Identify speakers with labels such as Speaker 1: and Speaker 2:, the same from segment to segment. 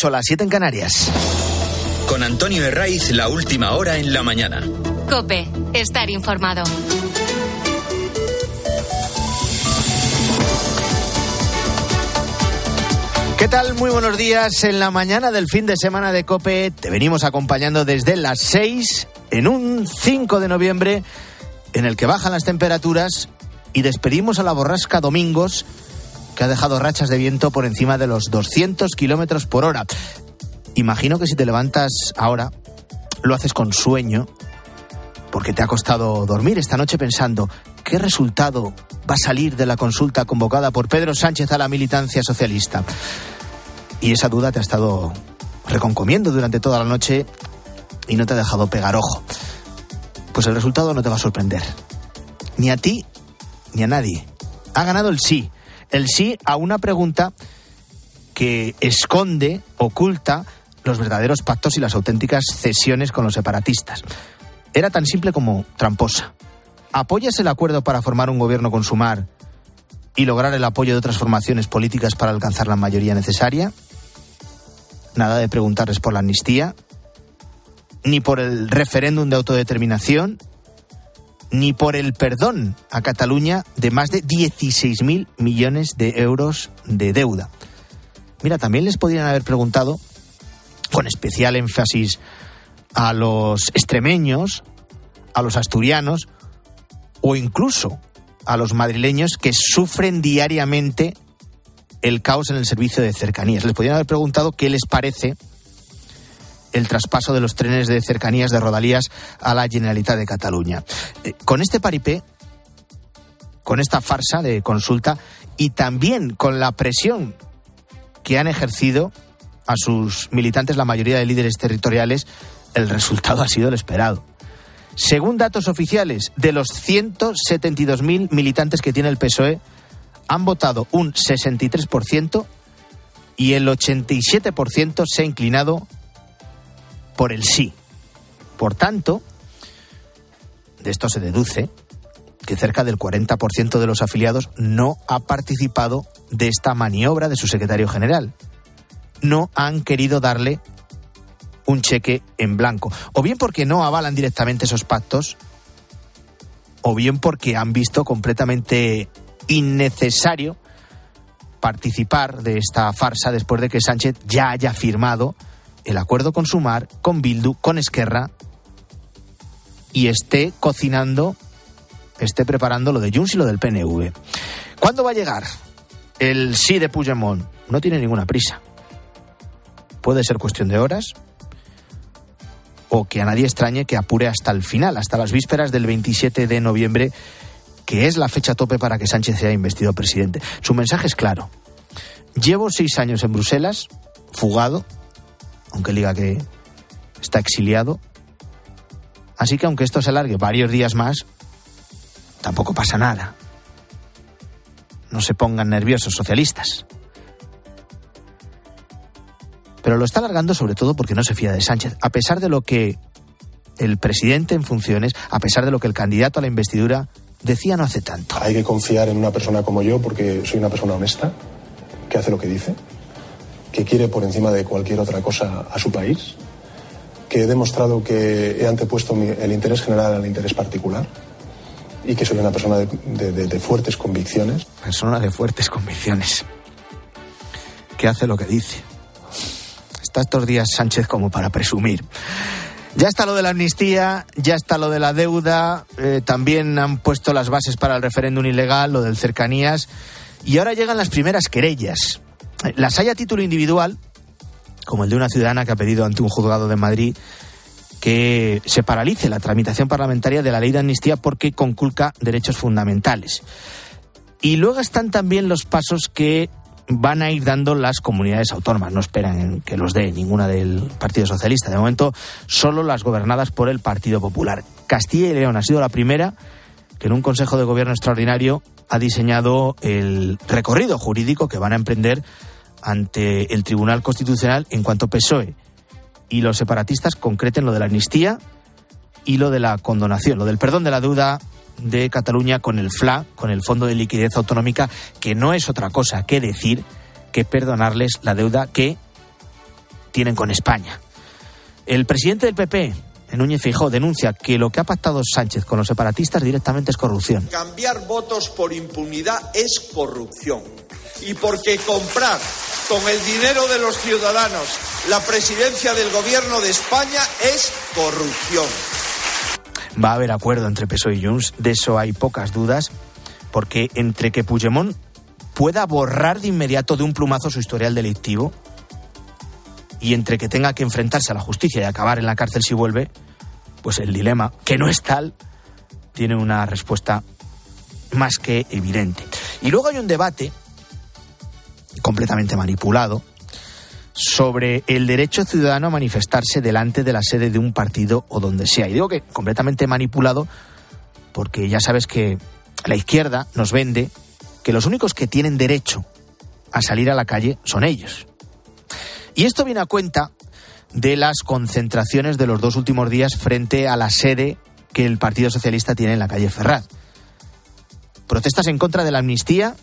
Speaker 1: Son las 7 en Canarias.
Speaker 2: Con Antonio Herraiz, la última hora en la mañana.
Speaker 3: Cope, estar informado.
Speaker 1: ¿Qué tal? Muy buenos días. En la mañana del fin de semana de Cope te venimos acompañando desde las 6 en un 5 de noviembre en el que bajan las temperaturas y despedimos a la borrasca Domingos que ha dejado rachas de viento por encima de los 200 kilómetros por hora. Imagino que si te levantas ahora lo haces con sueño porque te ha costado dormir esta noche pensando qué resultado va a salir de la consulta convocada por Pedro Sánchez a la militancia socialista. Y esa duda te ha estado reconcomiendo durante toda la noche y no te ha dejado pegar ojo. Pues el resultado no te va a sorprender. Ni a ti ni a nadie. Ha ganado el sí. El sí a una pregunta que esconde, oculta los verdaderos pactos y las auténticas cesiones con los separatistas. Era tan simple como tramposa. ¿Apoyas el acuerdo para formar un gobierno con Sumar y lograr el apoyo de otras formaciones políticas para alcanzar la mayoría necesaria? Nada de preguntarles por la amnistía, ni por el referéndum de autodeterminación, ni por el perdón a Cataluña de más de 16.000 millones de euros de deuda. Mira, también les podrían haber preguntado, con especial énfasis a los extremeños, a los asturianos o incluso a los madrileños que sufren diariamente el caos en el servicio de cercanías. Les podrían haber preguntado qué les parece el traspaso de los trenes de cercanías de Rodalías a la Generalitat de Cataluña. Eh, con este paripé, con esta farsa de consulta y también con la presión que han ejercido a sus militantes la mayoría de líderes territoriales, el resultado ha sido el esperado. Según datos oficiales, de los 172.000 militantes que tiene el PSOE, han votado un 63% y el 87% se ha inclinado por el sí. Por tanto, de esto se deduce que cerca del 40% de los afiliados no ha participado de esta maniobra de su secretario general. No han querido darle un cheque en blanco. O bien porque no avalan directamente esos pactos, o bien porque han visto completamente innecesario participar de esta farsa después de que Sánchez ya haya firmado el acuerdo con Sumar, con Bildu, con Esquerra y esté cocinando, esté preparando lo de Junts y lo del PNV. ¿Cuándo va a llegar el sí de Puigdemont? No tiene ninguna prisa. Puede ser cuestión de horas, o que a nadie extrañe que apure hasta el final, hasta las vísperas del 27 de noviembre, que es la fecha tope para que Sánchez sea investido presidente. Su mensaje es claro. Llevo seis años en Bruselas, fugado, aunque diga que está exiliado. Así que aunque esto se alargue varios días más, tampoco pasa nada. No se pongan nerviosos socialistas pero lo está alargando sobre todo porque no se fía de Sánchez, a pesar de lo que el presidente en funciones, a pesar de lo que el candidato a la investidura decía no hace tanto.
Speaker 4: Hay que confiar en una persona como yo porque soy una persona honesta, que hace lo que dice, que quiere por encima de cualquier otra cosa a su país, que he demostrado que he antepuesto el interés general al interés particular y que soy una persona de, fuertes convicciones.
Speaker 1: Persona de fuertes convicciones, que hace lo que dice Está estos días Sánchez como para presumir. Ya está lo de la amnistía, ya está lo de la deuda, eh, también han puesto las bases para el referéndum ilegal, lo del cercanías, y ahora llegan las primeras querellas. Las hay a título individual, como el de una ciudadana que ha pedido ante un juzgado de Madrid que se paralice la tramitación parlamentaria de la ley de amnistía porque conculca derechos fundamentales. Y luego están también los pasos que van a ir dando las comunidades autónomas. No esperan que los dé ninguna del Partido Socialista. De momento, solo las gobernadas por el Partido Popular. Castilla y León ha sido la primera que en un Consejo de Gobierno extraordinario ha diseñado el recorrido jurídico que van a emprender ante el Tribunal Constitucional en cuanto PSOE y los separatistas concreten lo de la amnistía y lo de la condonación, lo del perdón de la deuda de Cataluña con el FLA, con el Fondo de Liquidez Autonómica, que no es otra cosa que decir que perdonarles la deuda que tienen con España. El presidente del PP, Núñez Fijó, denuncia que lo que ha pactado Sánchez con los separatistas directamente es corrupción.
Speaker 5: Cambiar votos por impunidad es corrupción. Y porque comprar con el dinero de los ciudadanos la presidencia del gobierno de España es corrupción.
Speaker 1: Va a haber acuerdo entre PSOE y Junts, de eso hay pocas dudas, porque entre que Puigdemont pueda borrar de inmediato de un plumazo su historial delictivo y entre que tenga que enfrentarse a la justicia y acabar en la cárcel si vuelve, pues el dilema, que no es tal, tiene una respuesta más que evidente. Y luego hay un debate completamente manipulado sobre el derecho ciudadano a manifestarse delante de la sede de un partido o donde sea. Y digo que completamente manipulado porque ya sabes que la izquierda nos vende que los únicos que tienen derecho a salir a la calle son ellos. Y esto viene a cuenta de las concentraciones de los dos últimos días frente a la sede que el Partido Socialista tiene en la calle Ferraz. Protestas en contra de la amnistía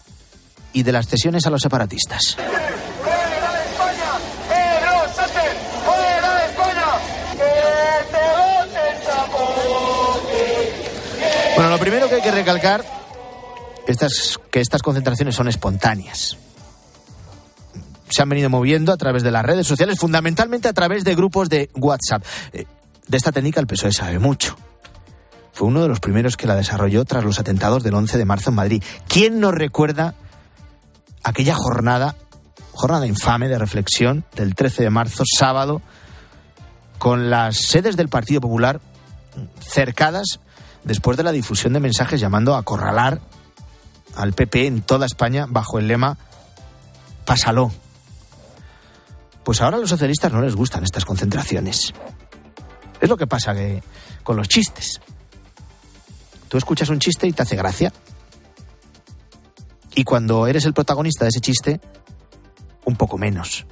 Speaker 1: y de las cesiones a los separatistas. Bueno, lo primero que hay que recalcar es que estas concentraciones son espontáneas. Se han venido moviendo a través de las redes sociales, fundamentalmente a través de grupos de WhatsApp. Eh, de esta técnica el PSOE sabe mucho. Fue uno de los primeros que la desarrolló tras los atentados del 11 de marzo en Madrid. ¿Quién nos recuerda aquella jornada, jornada infame de reflexión del 13 de marzo, sábado, con las sedes del Partido Popular cercadas después de la difusión de mensajes llamando a acorralar al PP en toda España bajo el lema Pásalo. Pues ahora a los socialistas no les gustan estas concentraciones. Es lo que pasa que, con los chistes. Tú escuchas un chiste y te hace gracia. Y cuando eres el protagonista de ese chiste, un poco menos.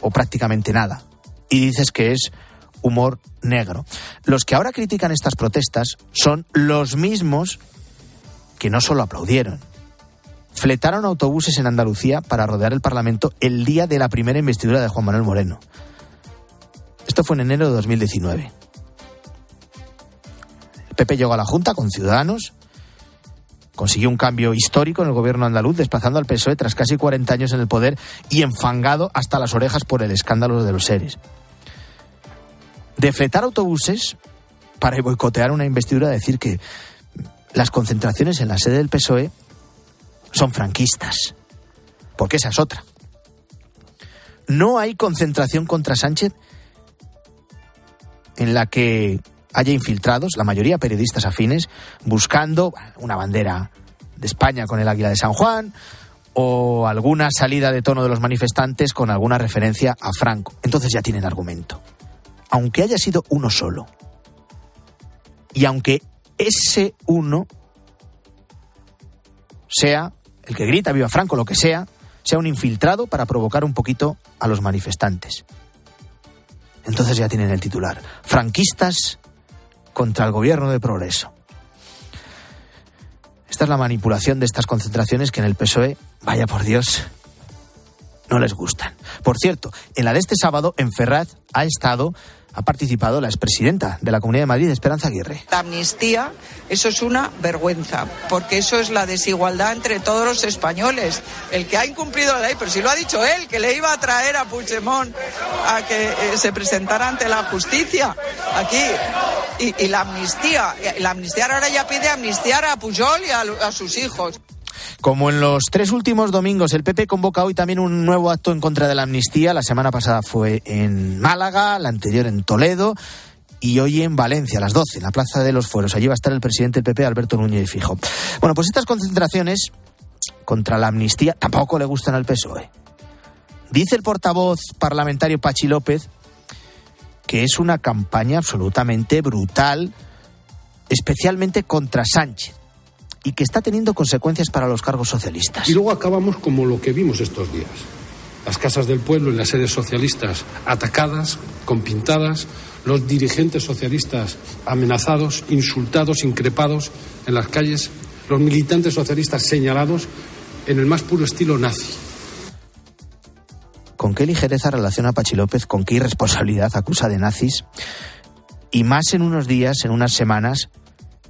Speaker 1: O prácticamente nada. Y dices que es humor negro. Los que ahora critican estas protestas son los mismos que no solo aplaudieron, fletaron autobuses en Andalucía para rodear el Parlamento el día de la primera investidura de Juan Manuel Moreno. Esto fue en enero de 2019. El PP llegó a la Junta con Ciudadanos, consiguió un cambio histórico en el gobierno andaluz, desplazando al PSOE tras casi 40 años en el poder y enfangado hasta las orejas por el escándalo de los seres. De fletar autobuses para boicotear una investidura, decir que las concentraciones en la sede del PSOE son franquistas. Porque esa es otra. No hay concentración contra Sánchez en la que haya infiltrados, la mayoría periodistas afines, buscando una bandera de España con el águila de San Juan o alguna salida de tono de los manifestantes con alguna referencia a Franco. Entonces ya tienen argumento. Aunque haya sido uno solo. Y aunque ese uno sea el que grita viva Franco, lo que sea, sea un infiltrado para provocar un poquito a los manifestantes. Entonces ya tienen el titular. Franquistas contra el gobierno de progreso. Esta es la manipulación de estas concentraciones que en el PSOE, vaya por Dios, no les gustan. Por cierto, en la de este sábado, en Ferraz, ha estado ha participado la expresidenta de la Comunidad de Madrid, Esperanza Aguirre.
Speaker 6: La amnistía, eso es una vergüenza, porque eso es la desigualdad entre todos los españoles. El que ha incumplido la ley, pero si lo ha dicho él, que le iba a traer a Puigdemont a que eh, se presentara ante la justicia aquí. Y, la amnistía, la amnistía ahora ya pide amnistiar a Pujol y a sus hijos.
Speaker 1: Como en los tres últimos domingos, el PP convoca hoy también un nuevo acto en contra de la amnistía. La semana pasada fue en Málaga, la anterior en Toledo y hoy en Valencia, a las 12, en la Plaza de los Fueros. Allí va a estar el presidente del PP, Alberto Núñez Fijo. Bueno, pues estas concentraciones contra la amnistía tampoco le gustan al PSOE. Dice el portavoz parlamentario Pachi López que es una campaña absolutamente brutal, especialmente contra Sánchez y que está teniendo consecuencias para los cargos socialistas.
Speaker 7: Y luego acabamos como lo que vimos estos días. Las casas del pueblo y las sedes socialistas atacadas, con pintadas, los dirigentes socialistas amenazados, insultados, increpados en las calles, los militantes socialistas señalados en el más puro estilo nazi
Speaker 1: con qué ligereza relaciona a Pachi López, con qué irresponsabilidad acusa de nazis, y más en unos días, en unas semanas,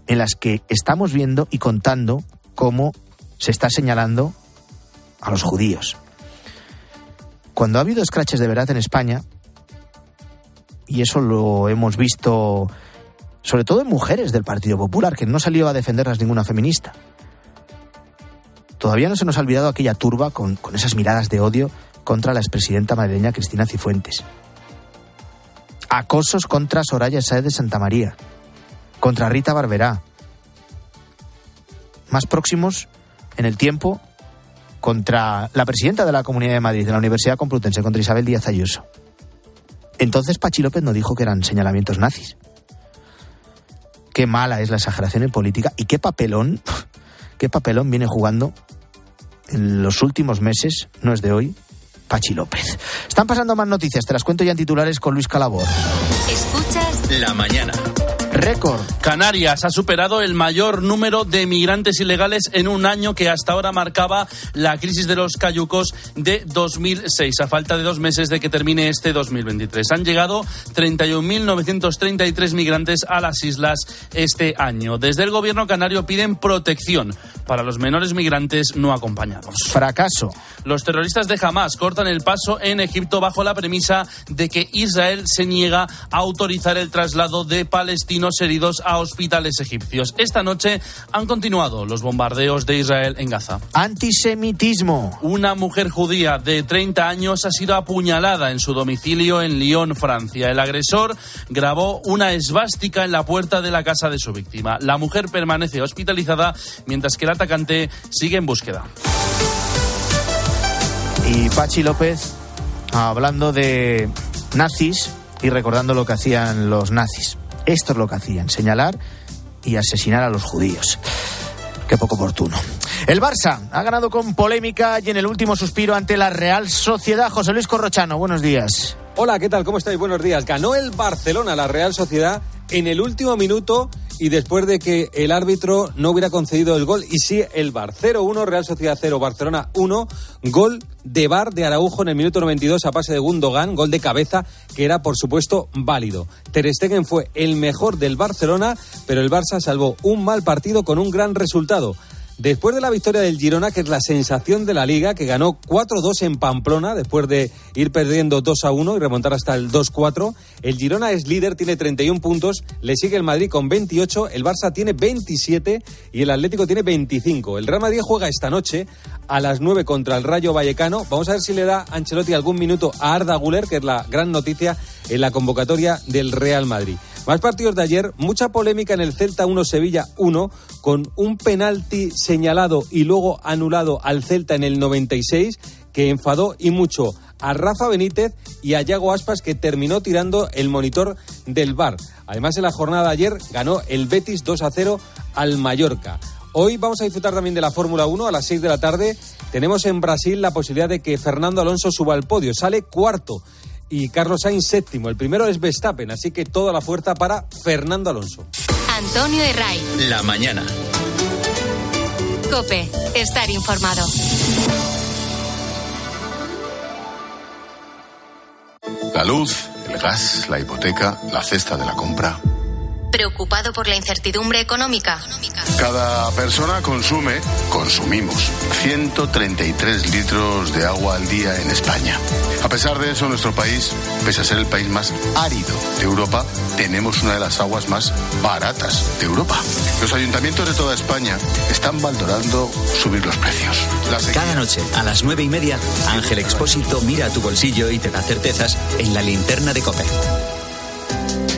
Speaker 1: en las que estamos viendo y contando cómo se está señalando a los judíos. Cuando ha habido escraches de verdad en España, y eso lo hemos visto sobre todo en mujeres del Partido Popular, que no salió a defenderlas ninguna feminista. Todavía no se nos ha olvidado aquella turba con, con esas miradas de odio contra la expresidenta madrileña Cristina Cifuentes. Acosos contra Soraya Saez de Santa María, contra Rita Barberá. Más próximos en el tiempo contra la presidenta de la Comunidad de Madrid, de la Universidad Complutense, contra Isabel Díaz Ayuso. Entonces Pachi López no dijo que eran señalamientos nazis. Qué mala es la exageración en política y qué papelón, qué papelón viene jugando en los últimos meses, no es de hoy, Pachi López. Están pasando más noticias, te las cuento ya en titulares con Luis Calabor.
Speaker 3: Escuchas
Speaker 2: La mañana.
Speaker 1: Récord.
Speaker 8: Canarias ha superado el mayor número de migrantes ilegales en un año que hasta ahora marcaba la crisis de los cayucos de 2006, a falta de dos meses de que termine este 2023. Han llegado 31.933 migrantes a las islas este año. Desde el gobierno canario piden protección para los menores migrantes no acompañados.
Speaker 1: Fracaso.
Speaker 8: Los terroristas de Hamas cortan el paso en Egipto bajo la premisa de que Israel se niega a autorizar el traslado de palestinos heridos a hospitales egipcios. Esta noche han continuado los bombardeos de Israel en Gaza.
Speaker 1: Antisemitismo.
Speaker 8: Una mujer judía de 30 años ha sido apuñalada en su domicilio en Lyon, Francia. El agresor grabó una esvástica en la puerta de la casa de su víctima. La mujer permanece hospitalizada mientras que el atacante sigue en búsqueda.
Speaker 1: Y Pachi López hablando de nazis y recordando lo que hacían los nazis. Esto es lo que hacían, señalar y asesinar a los judíos. Qué poco oportuno. El Barça ha ganado con polémica y en el último suspiro ante la Real Sociedad. José Luis Corrochano, buenos días.
Speaker 9: Hola, ¿qué tal? ¿Cómo estáis? Buenos días. Ganó el Barcelona, la Real Sociedad, en el último minuto y después de que el árbitro no hubiera concedido el gol. Y sí, el Bar 0-1, Real Sociedad 0, Barcelona 1, gol de Bar de Araujo en el minuto 92 a pase de Gundogan, gol de cabeza que era por supuesto válido. Ter Stegen fue el mejor del Barcelona, pero el Barça salvó un mal partido con un gran resultado. Después de la victoria del Girona, que es la sensación de la liga, que ganó 4-2 en Pamplona, después de ir perdiendo 2-1 y remontar hasta el 2-4, el Girona es líder, tiene 31 puntos, le sigue el Madrid con 28, el Barça tiene 27 y el Atlético tiene 25. El Real Madrid juega esta noche a las 9 contra el Rayo Vallecano. Vamos a ver si le da Ancelotti algún minuto a Arda Guler, que es la gran noticia en la convocatoria del Real Madrid. Más partidos de ayer, mucha polémica en el Celta 1 Sevilla 1 con un penalti señalado y luego anulado al Celta en el 96 que enfadó y mucho a Rafa Benítez y a Yago Aspas que terminó tirando el monitor del bar. Además en la jornada de ayer ganó el Betis 2 a 0 al Mallorca. Hoy vamos a disfrutar también de la Fórmula 1 a las 6 de la tarde. Tenemos en Brasil la posibilidad de que Fernando Alonso suba al podio. Sale cuarto y Carlos Sainz séptimo. El primero es Verstappen, así que toda la fuerza para Fernando Alonso.
Speaker 3: Antonio Herray.
Speaker 2: La mañana.
Speaker 3: Cope. Estar informado.
Speaker 10: La luz, el gas, la hipoteca, la cesta de la compra.
Speaker 3: ¿Preocupado por la incertidumbre económica?
Speaker 10: Cada persona consume, consumimos, 133 litros de agua al día en España. A pesar de eso, nuestro país, pese a ser el país más árido de Europa, tenemos una de las aguas más baratas de Europa. Los ayuntamientos de toda España están valorando subir los precios. La sequía-
Speaker 2: Cada noche, a las nueve y media, Ángel Expósito mira a tu bolsillo y te da certezas en la linterna de Cope.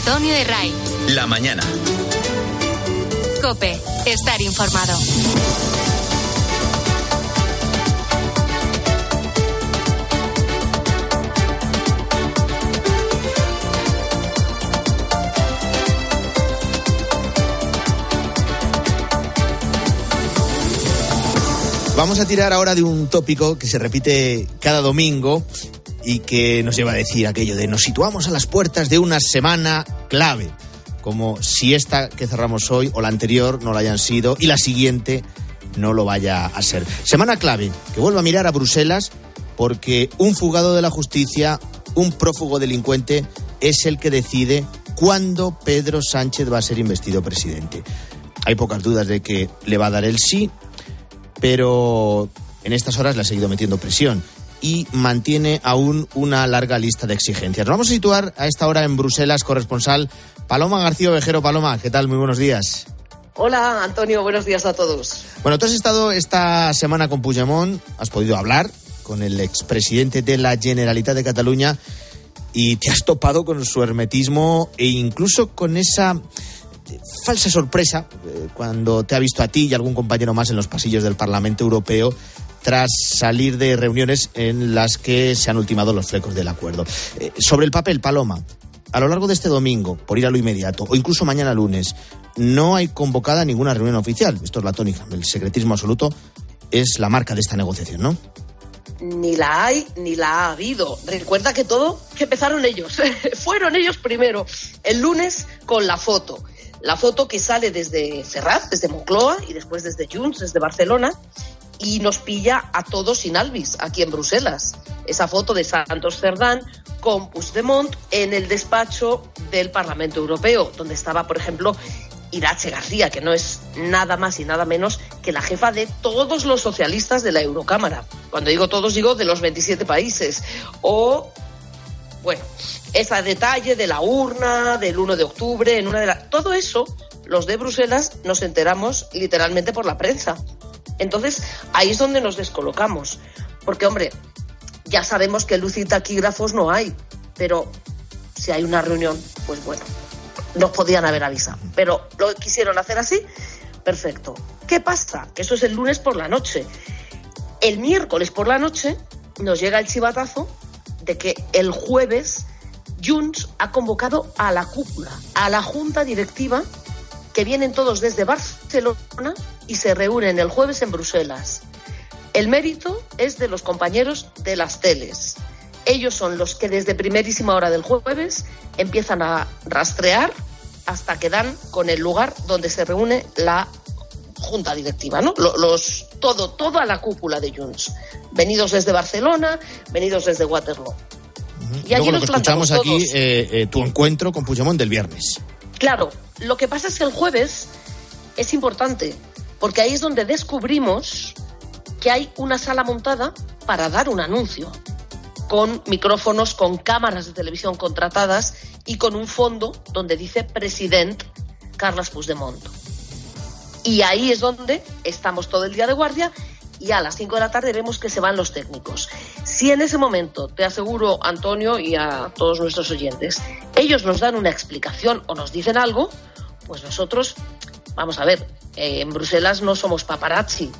Speaker 3: Antonio de Ray.
Speaker 2: La mañana.
Speaker 3: Cope, estar informado.
Speaker 1: Vamos a tirar ahora de un tópico que se repite cada domingo y que nos lleva a decir aquello de nos situamos a las puertas de una semana clave, como si esta que cerramos hoy o la anterior no la hayan sido y la siguiente no lo vaya a ser. Semana clave, que vuelvo a mirar a Bruselas porque un fugado de la justicia, un prófugo delincuente, es el que decide cuándo Pedro Sánchez va a ser investido presidente. Hay pocas dudas de que le va a dar el sí, pero en estas horas le ha seguido metiendo presión y mantiene aún una larga lista de exigencias. Nos vamos a situar a esta hora en Bruselas, corresponsal Paloma García Ovejero. Paloma, ¿qué tal? Muy buenos días.
Speaker 11: Hola, Antonio, buenos días a todos.
Speaker 1: Bueno, tú has estado esta semana con Puigdemont, has podido hablar con el expresidente de la Generalitat de Cataluña y te has topado con su hermetismo e incluso con esa falsa sorpresa eh, cuando te ha visto a ti y algún compañero más en los pasillos del Parlamento Europeo tras salir de reuniones en las que se han ultimado los flecos del acuerdo. Eh, sobre el papel, Paloma, a lo largo de este domingo, por ir a lo inmediato, o incluso mañana lunes, no hay convocada ninguna reunión oficial. Esto es la tónica. El secretismo absoluto es la marca de esta negociación, ¿no?
Speaker 11: Ni la hay ni la ha habido. Recuerda que todo, que empezaron ellos. Fueron ellos primero, el lunes con la foto. La foto que sale desde Ferraz, desde Moncloa y después desde Junts, desde Barcelona, y nos pilla a todos sin Alvis, aquí en Bruselas. Esa foto de Santos Cerdán con Puigdemont en el despacho del Parlamento Europeo, donde estaba, por ejemplo, Irache García, que no es nada más y nada menos que la jefa de todos los socialistas de la Eurocámara. Cuando digo todos, digo de los 27 países. O, bueno, ese detalle de la urna del 1 de octubre, en una de las... Todo eso, los de Bruselas nos enteramos literalmente por la prensa. Entonces, ahí es donde nos descolocamos. Porque, hombre, ya sabemos que luz y taquígrafos no hay, pero si hay una reunión, pues bueno, nos podían haber avisado. Pero lo quisieron hacer así, perfecto. ¿Qué pasa? Que eso es el lunes por la noche. El miércoles por la noche nos llega el chivatazo de que el jueves Junts ha convocado a la cúpula, a la junta directiva, que vienen todos desde Barcelona y se reúnen el jueves en Bruselas. El mérito es de los compañeros de las teles. Ellos son los que desde primerísima hora del jueves empiezan a rastrear hasta que dan con el lugar donde se reúne la junta directiva, ¿no? Los, todo, toda la cúpula de Junts, venidos desde Barcelona, venidos desde Waterloo.
Speaker 1: Y allí Luego lo que escuchamos aquí, eh, eh, tu encuentro con Puigdemont del viernes.
Speaker 11: Claro, lo que pasa es que el jueves es importante, porque ahí es donde descubrimos que hay una sala montada para dar un anuncio, con micrófonos, con cámaras de televisión contratadas y con un fondo donde dice President Carlos Puigdemont. Y ahí es donde estamos todo el día de guardia y a las 5 de la tarde vemos que se van los técnicos. Si en ese momento, te aseguro, Antonio, y a todos nuestros oyentes, ellos nos dan una explicación o nos dicen algo, pues nosotros, vamos a ver, en Bruselas no somos paparazzi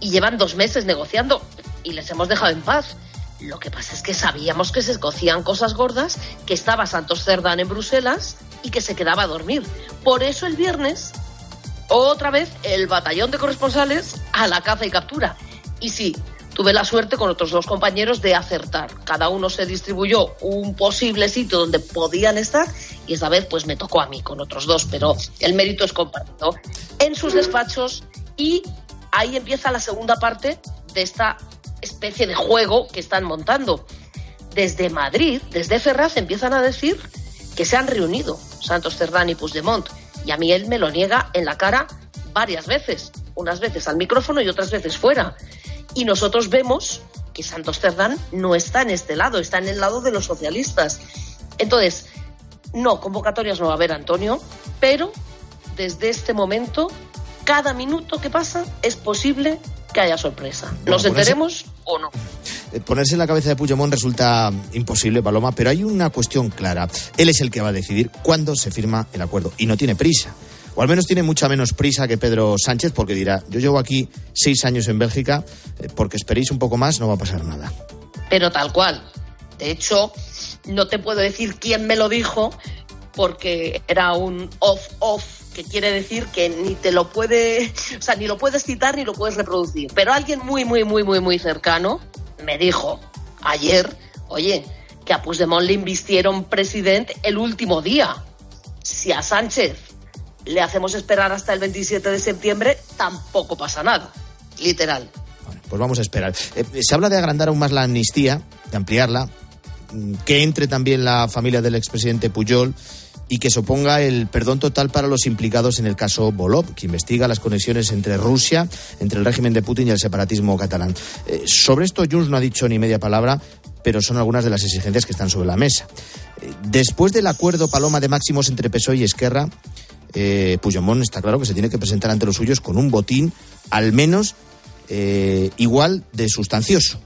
Speaker 11: y llevan dos meses negociando y les hemos dejado en paz. Lo que pasa es que sabíamos que se escocían cosas gordas, que estaba Santos Cerdán en Bruselas y que se quedaba a dormir. Por eso el viernes, otra vez, el batallón de corresponsales a la caza y captura. Y sí, tuve la suerte con otros dos compañeros de acertar. Cada uno se distribuyó un posible sitio donde podían estar y esta vez pues me tocó a mí con otros dos, pero el mérito es compartido. En sus despachos y ahí empieza la segunda parte de esta especie de juego que están montando. Desde Madrid, desde Ferraz, empiezan a decir que se han reunido Santos Cerdán y Puigdemont. Y a mí él me lo niega en la cara varias veces, unas veces al micrófono y otras veces fuera. Y nosotros vemos que Santos Cerdán no está en este lado, está en el lado de los socialistas. Entonces, no, convocatorias no va a haber, Antonio, pero desde este momento, cada minuto que pasa es posible que haya sorpresa. ¿Nos enteremos o no?
Speaker 1: Eh, ponerse en la cabeza de Puigdemont resulta imposible, Paloma, pero hay una cuestión clara. Él es el que va a decidir cuándo se firma el acuerdo y no tiene prisa o al menos tiene mucha menos prisa que Pedro Sánchez, porque dirá, yo llevo aquí seis años en Bélgica, eh, porque esperéis un poco más, no va a pasar nada.
Speaker 11: Pero tal cual. De hecho, no te puedo decir quién me lo dijo, porque era un off-off que quiere decir que ni te lo puede, o sea, ni lo puedes citar ni lo puedes reproducir. Pero alguien muy, muy, muy, muy, muy cercano me dijo ayer, oye, que a Puigdemont le invistieron presidente el último día. Si a Sánchez le hacemos esperar hasta el 27 de septiembre, tampoco pasa nada. Literal.
Speaker 1: Pues vamos a esperar. Eh, se habla de agrandar aún más la amnistía, de ampliarla, mm, que entre también la familia del expresidente Puyol y que suponga el perdón total para los implicados en el caso Bolov, que investiga las conexiones entre Rusia, entre el régimen de Putin y el separatismo catalán. Eh, sobre esto Junts no ha dicho ni media palabra, pero son algunas de las exigencias que están sobre la mesa. Eh, después del acuerdo Paloma de máximos entre PSOE y Esquerra, eh, está claro que se tiene que presentar ante los suyos con un botín al menos eh, igual de sustancioso.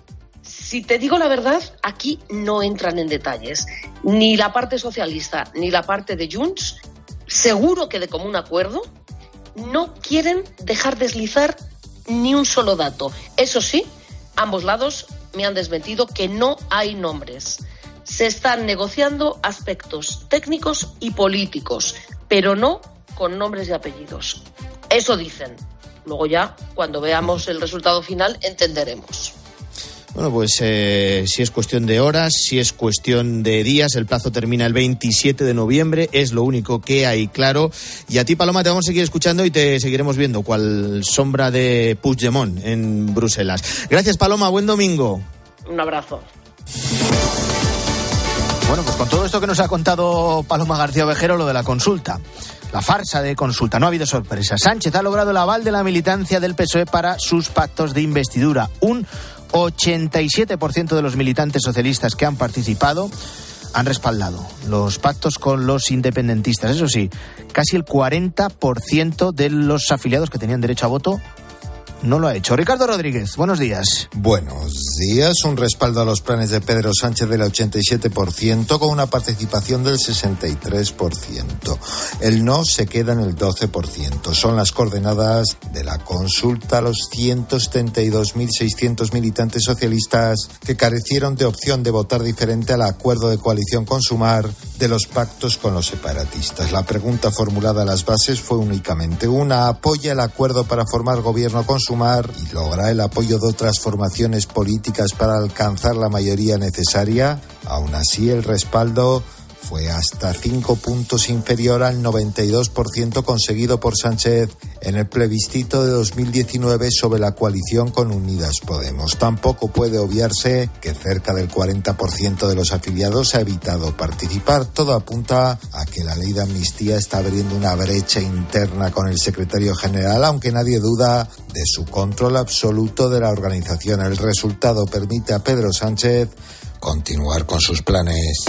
Speaker 11: Si te digo la verdad, aquí no entran en detalles. Ni la parte socialista ni la parte de Junts, seguro que de común acuerdo, no quieren dejar deslizar ni un solo dato. Eso sí, ambos lados me han desmentido que no hay nombres. Se están negociando aspectos técnicos y políticos, pero no con nombres y apellidos. Eso dicen. Luego ya, cuando veamos el resultado final, entenderemos.
Speaker 1: Bueno, pues eh, si es cuestión de horas, si es cuestión de días, el plazo termina el 27 de noviembre, es lo único que hay claro. Y a ti, Paloma, te vamos a seguir escuchando y te seguiremos viendo cual sombra de Puigdemont en Bruselas. Gracias, Paloma, buen domingo.
Speaker 11: Un abrazo.
Speaker 1: Bueno, pues con todo esto que nos ha contado Paloma García Ovejero, lo de la consulta. La farsa de consulta, no ha habido sorpresa. Sánchez ha logrado el aval de la militancia del PSOE para sus pactos de investidura. Un 87% de los militantes socialistas que han participado han respaldado los pactos con los independentistas. Eso sí, casi el 40% de los afiliados que tenían derecho a voto no lo ha hecho. Ricardo Rodríguez, buenos días.
Speaker 12: Buenos días. Un respaldo a los planes de Pedro Sánchez del 87% con una participación del 63%. El no se queda en el 12%. Son las coordenadas de la consulta a los 172.600 militantes socialistas que carecieron de opción de votar diferente al acuerdo de coalición con Sumar de los pactos con los separatistas. La pregunta formulada a las bases fue únicamente una. ¿Apoya el acuerdo para formar gobierno con Sumar? Y logra el apoyo de otras formaciones políticas para alcanzar la mayoría necesaria, aún así el respaldo fue hasta cinco puntos inferior al 92% conseguido por Sánchez en el plebiscito de 2019 sobre la coalición con Unidas Podemos. Tampoco puede obviarse que cerca del 40% de los afiliados ha evitado participar. Todo apunta a que la ley de amnistía está abriendo una brecha interna con el secretario general, aunque nadie duda de su control absoluto de la organización. El resultado permite a Pedro Sánchez continuar con sus planes.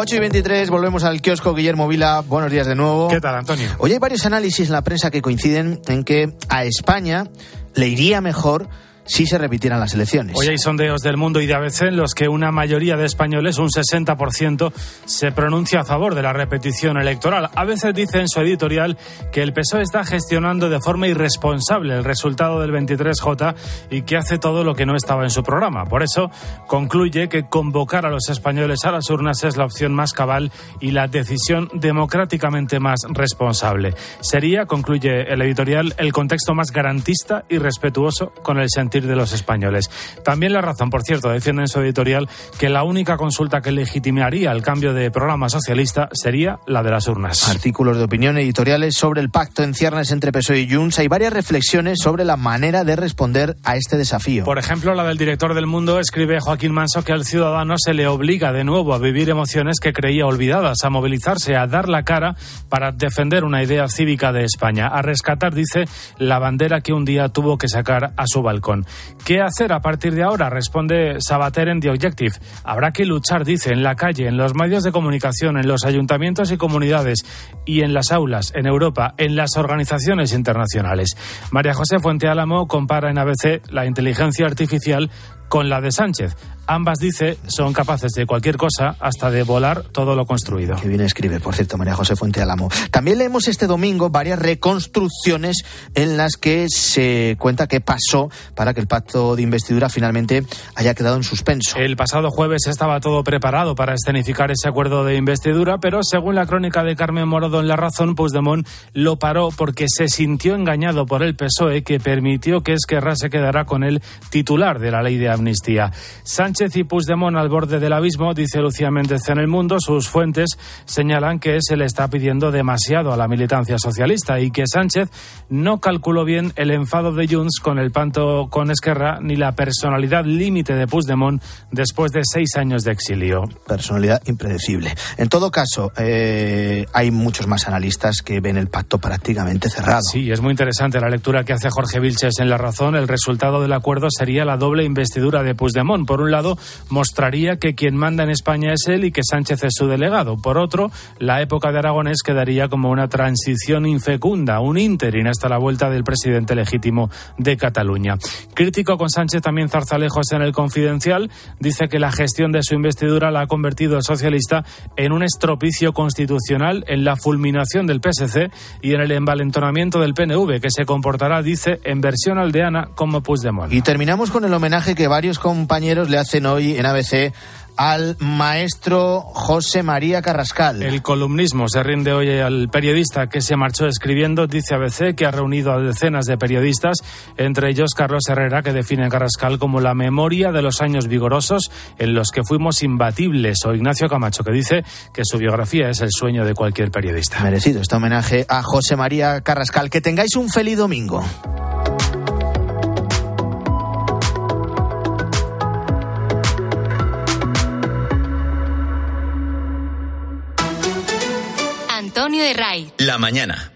Speaker 1: 8 y 23, volvemos al kiosco Guillermo Vila. Buenos días de nuevo.
Speaker 13: ¿Qué tal, Antonio?
Speaker 1: Hoy hay varios análisis en la prensa que coinciden en que a España le iría mejor si se repitieran las elecciones.
Speaker 13: Hoy hay sondeos del Mundo y de ABC en los que una mayoría de españoles, un 60%, se pronuncia a favor de la repetición electoral. A veces dice en su editorial que el PSOE está gestionando de forma irresponsable el resultado del 23J y que hace todo lo que no estaba en su programa. Por eso concluye que convocar a los españoles a las urnas es la opción más cabal y la decisión democráticamente más responsable. Sería, concluye el editorial, el contexto más garantista y respetuoso con el sentido de los españoles. También la razón, por cierto, defiende en su editorial que la única consulta que legitimaría el cambio de programa socialista sería la de las urnas.
Speaker 1: Artículos de opinión editoriales sobre el pacto en ciernes entre PSOE y Junts. Hay varias reflexiones sobre la manera de responder a este desafío.
Speaker 13: Por ejemplo, la del director del Mundo escribe Joaquín Manso que al ciudadano se le obliga de nuevo a vivir emociones que creía olvidadas, a movilizarse, a dar la cara para defender una idea cívica de España, a rescatar, dice, la bandera que un día tuvo que sacar a su balcón. ¿Qué hacer a partir de ahora? Responde Sabater en The Objective. Habrá que luchar, dice, en la calle, en los medios de comunicación, en los ayuntamientos y comunidades y en las aulas, en Europa, en las organizaciones internacionales. María José Fuente Álamo compara en ABC la inteligencia artificial con la de Sánchez. Ambas, dice, son capaces de cualquier cosa, hasta de volar todo lo construido.
Speaker 1: Que bien escribe, por cierto, María José Fuente Alamo. También leemos este domingo varias reconstrucciones en las que se cuenta qué pasó para que el pacto de investidura finalmente haya quedado en suspenso.
Speaker 13: El pasado jueves estaba todo preparado para escenificar ese acuerdo de investidura, pero según la crónica de Carmen Morodo en La Razón, Puigdemont lo paró porque se sintió engañado por el PSOE que permitió que Esquerra se quedara con el titular de la ley de amnistía. Sánchez y Puigdemont al borde del abismo, dice Lucía Méndez en El Mundo. Sus fuentes señalan que se le está pidiendo demasiado a la militancia socialista y que Sánchez no calculó bien el enfado de Junts con el panto con Esquerra ni la personalidad límite de Puigdemont después de seis años de exilio.
Speaker 1: Personalidad impredecible. En todo caso, eh, hay muchos más analistas que ven el pacto prácticamente cerrado.
Speaker 13: Sí, es muy interesante la lectura que hace Jorge Vilches en La Razón. El resultado del acuerdo sería la doble investidura de Puigdemont. Por un lado, mostraría que quien manda en España es él y que Sánchez es su delegado. Por otro, la época de Aragonés quedaría como una transición infecunda, un ínterin hasta la vuelta del presidente legítimo de Cataluña. Crítico con Sánchez también Zarzalejos en el Confidencial, dice que la gestión de su investidura la ha convertido el socialista en un estropicio constitucional, en la fulminación del PSC y en el envalentonamiento del PNV, que se comportará, dice, en versión aldeana como Puigdemont.
Speaker 1: Y terminamos con el homenaje que varios compañeros le hacen hoy en ABC al maestro José María Carrascal.
Speaker 13: El columnismo se rinde hoy al periodista que se marchó escribiendo, dice ABC, que ha reunido a decenas de periodistas, entre ellos Carlos Herrera, que define a Carrascal como la memoria de los años vigorosos en los que fuimos imbatibles, o Ignacio Camacho, que dice que su biografía es el sueño de cualquier periodista.
Speaker 1: Merecido este homenaje a José María Carrascal. Que tengáis un feliz domingo.
Speaker 3: Antonio de Ray.
Speaker 2: La mañana.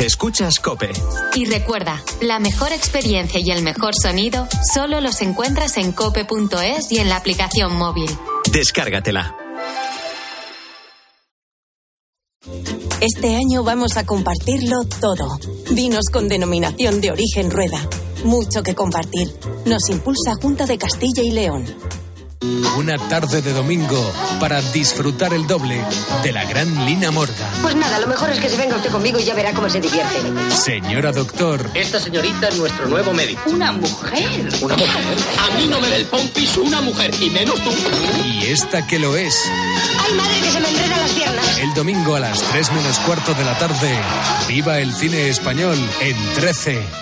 Speaker 2: Escuchas Cope.
Speaker 3: Y recuerda, la mejor experiencia y el mejor sonido solo los encuentras en cope.es y en la aplicación móvil.
Speaker 2: Descárgatela.
Speaker 14: Este año vamos a compartirlo todo. Vinos con denominación de origen rueda. Mucho que compartir. Nos impulsa Junta de Castilla y León.
Speaker 15: Una tarde de domingo para disfrutar el doble de la gran Lina Morgan.
Speaker 16: Pues nada, lo mejor es que se venga usted conmigo y ya verá cómo se divierte.
Speaker 15: Señora doctor.
Speaker 17: Esta señorita es nuestro nuevo médico.
Speaker 16: ¿Una mujer?
Speaker 17: ¿Una mujer? A mí no me del pompis una mujer, y menos tú.
Speaker 15: Y esta que lo es.
Speaker 16: ¡Ay, madre, que se me enredan las piernas!
Speaker 15: El domingo a las 3 menos cuarto de la tarde. Viva el cine español en 13.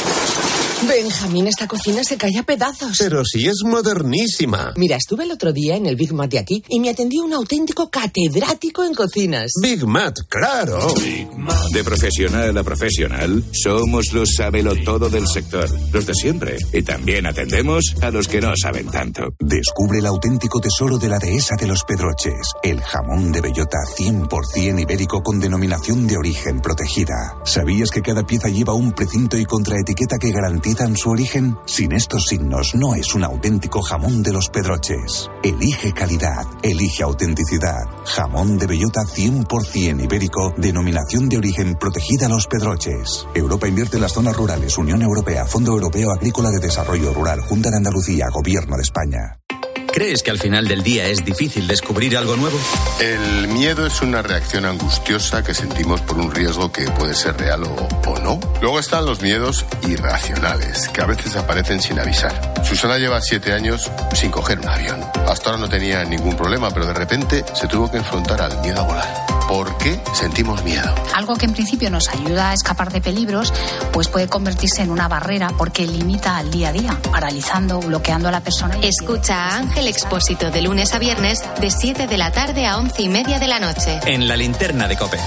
Speaker 18: Benjamín, esta cocina se cae a pedazos.
Speaker 19: Pero si es modernísima.
Speaker 18: Mira, estuve el otro día en el Big Mat de aquí y me atendió un auténtico catedrático en cocinas.
Speaker 19: Big Mat, claro.
Speaker 20: De profesional a profesional, somos los sabelo todo del sector, los de siempre. Y también atendemos a los que no saben tanto.
Speaker 21: Descubre el auténtico tesoro de la dehesa de los Pedroches, el jamón de bellota 100% ibérico con denominación de origen protegida. ¿Sabías que cada pieza lleva un precinto y contraetiqueta que garantiza su origen? Sin estos signos no es un auténtico jamón de los Pedroches. Elige calidad, elige autenticidad. Jamón de bellota 100% ibérico, denominación de origen protegida Los Pedroches. Europa invierte en las zonas rurales, Unión Europea, Fondo Europeo Agrícola de Desarrollo Rural, Junta de Andalucía, Gobierno de España.
Speaker 2: ¿Crees que al final del día es difícil descubrir algo nuevo?
Speaker 10: El miedo es una reacción angustiosa que sentimos por un riesgo que puede ser real o, o, no. Luego están los miedos irracionales, que a veces aparecen sin avisar. Susana lleva siete años sin coger un avión. Hasta ahora no tenía ningún problema, pero de repente se tuvo que enfrentar al miedo a volar. ¿Por qué sentimos miedo?
Speaker 22: Algo que en principio nos ayuda a escapar de peligros, pues puede convertirse en una barrera porque limita al día a día, paralizando, bloqueando a la persona.
Speaker 3: Escucha a Ángel Expósito de lunes a viernes de 7 de la tarde a 11 y media de la noche.
Speaker 2: En la linterna de Cope.